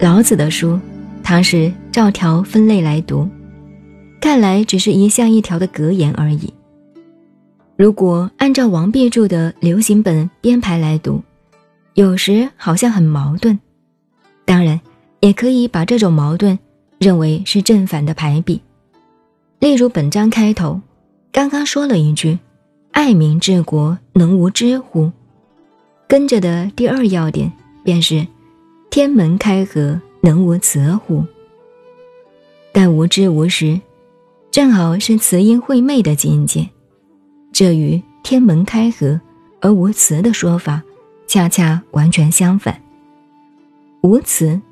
老子的书，他是照条分类来读，看来只是一项一条的格言而已。如果按照王弼注的流行本编排来读，有时好像很矛盾。当然，也可以把这种矛盾认为是正反的排比。例如本章开头，刚刚说了一句：“爱民治国，能无知乎？”跟着的第二要点便是。天门开合，能无雌乎？但无知无识，正好是雌阴会昧的境界。这与天门开合而无雌的说法，恰恰完全相反。无雌，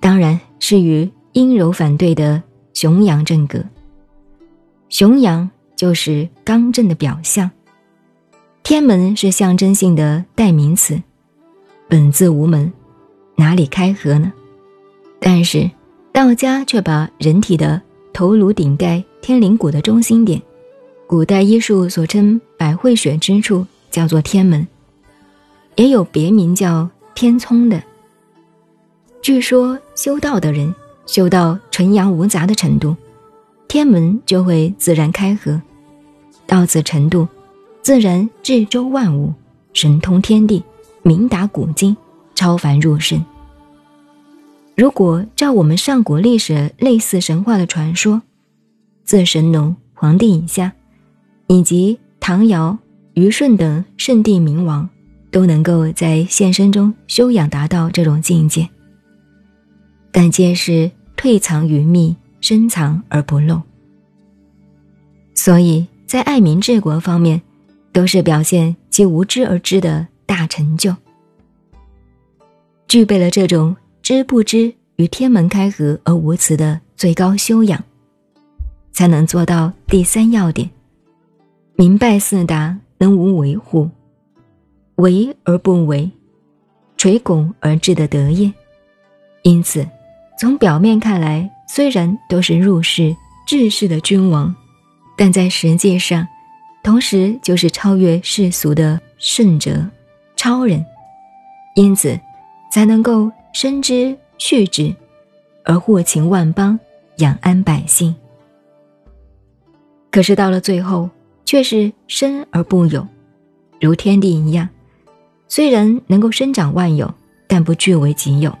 当然是与阴柔反对的雄阳正格。雄阳就是刚正的表象。天门是象征性的代名词，本自无门。哪里开合呢？但是道家却把人体的头颅顶盖天灵骨的中心点，古代医术所称百会穴之处，叫做天门，也有别名叫天聪的。据说修道的人修到纯阳无杂的程度，天门就会自然开合，到此程度，自然至周万物，神通天地，明达古今。超凡入圣。如果照我们上古历史类似神话的传说，自神农、黄帝以下，以及唐尧、虞舜等圣帝明王，都能够在现身中修养达到这种境界，但皆是退藏于密，深藏而不露。所以在爱民治国方面，都是表现其无知而知的大成就。具备了这种知不知与天门开合而无辞的最高修养，才能做到第三要点：明白四达能无为乎？为而不为，垂拱而治的德业。因此，从表面看来，虽然都是入世治世的君王，但在实际上，同时就是超越世俗的圣者、超人。因此。才能够深知续之，而祸情万邦，养安百姓。可是到了最后，却是生而不有，如天地一样，虽然能够生长万有，但不据为己有，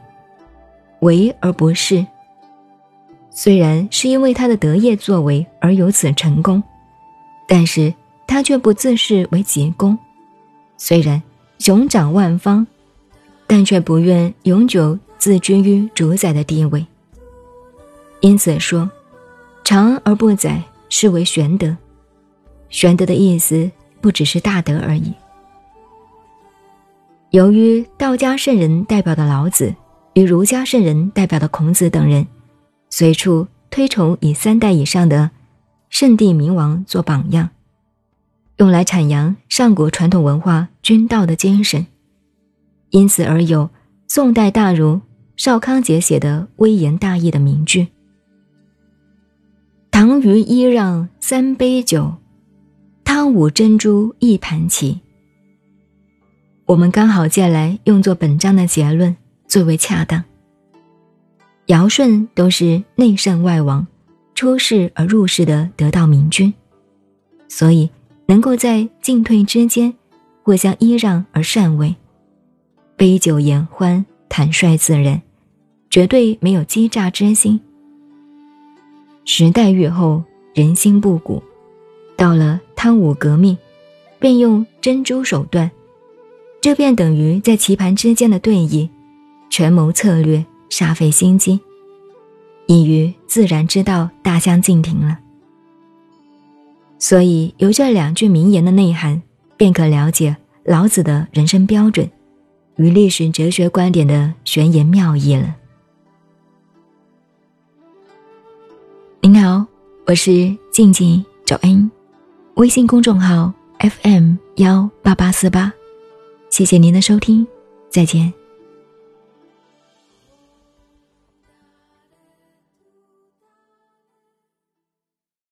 为而不是。虽然是因为他的德业作为而有此成功，但是他却不自视为己功。虽然雄掌万方。但却不愿永久自居于主宰的地位，因此说，长而不宰，是为玄德。玄德的意思不只是大德而已。由于道家圣人代表的老子与儒家圣人代表的孔子等人，随处推崇以三代以上的圣帝明王做榜样，用来阐扬上古传统文化君道的精神。因此而有宋代大儒邵康节写的微言大义的名句：“唐虞揖让三杯酒，汤武珍珠一盘棋。”我们刚好借来用作本章的结论，最为恰当。尧舜都是内圣外王，出世而入世的得道明君，所以能够在进退之间互相揖让而善位。杯酒言欢，坦率自然，绝对没有欺诈之心。时代愈后，人心不古，到了汤武革命，便用珍珠手段，这便等于在棋盘之间的对弈，权谋策略，煞费心机，已与自然之道大相径庭了。所以，由这两句名言的内涵，便可了解老子的人生标准。与历史哲学观点的玄言妙义了。您好，我是静静找恩，微信公众号 FM 幺八八四八，谢谢您的收听，再见。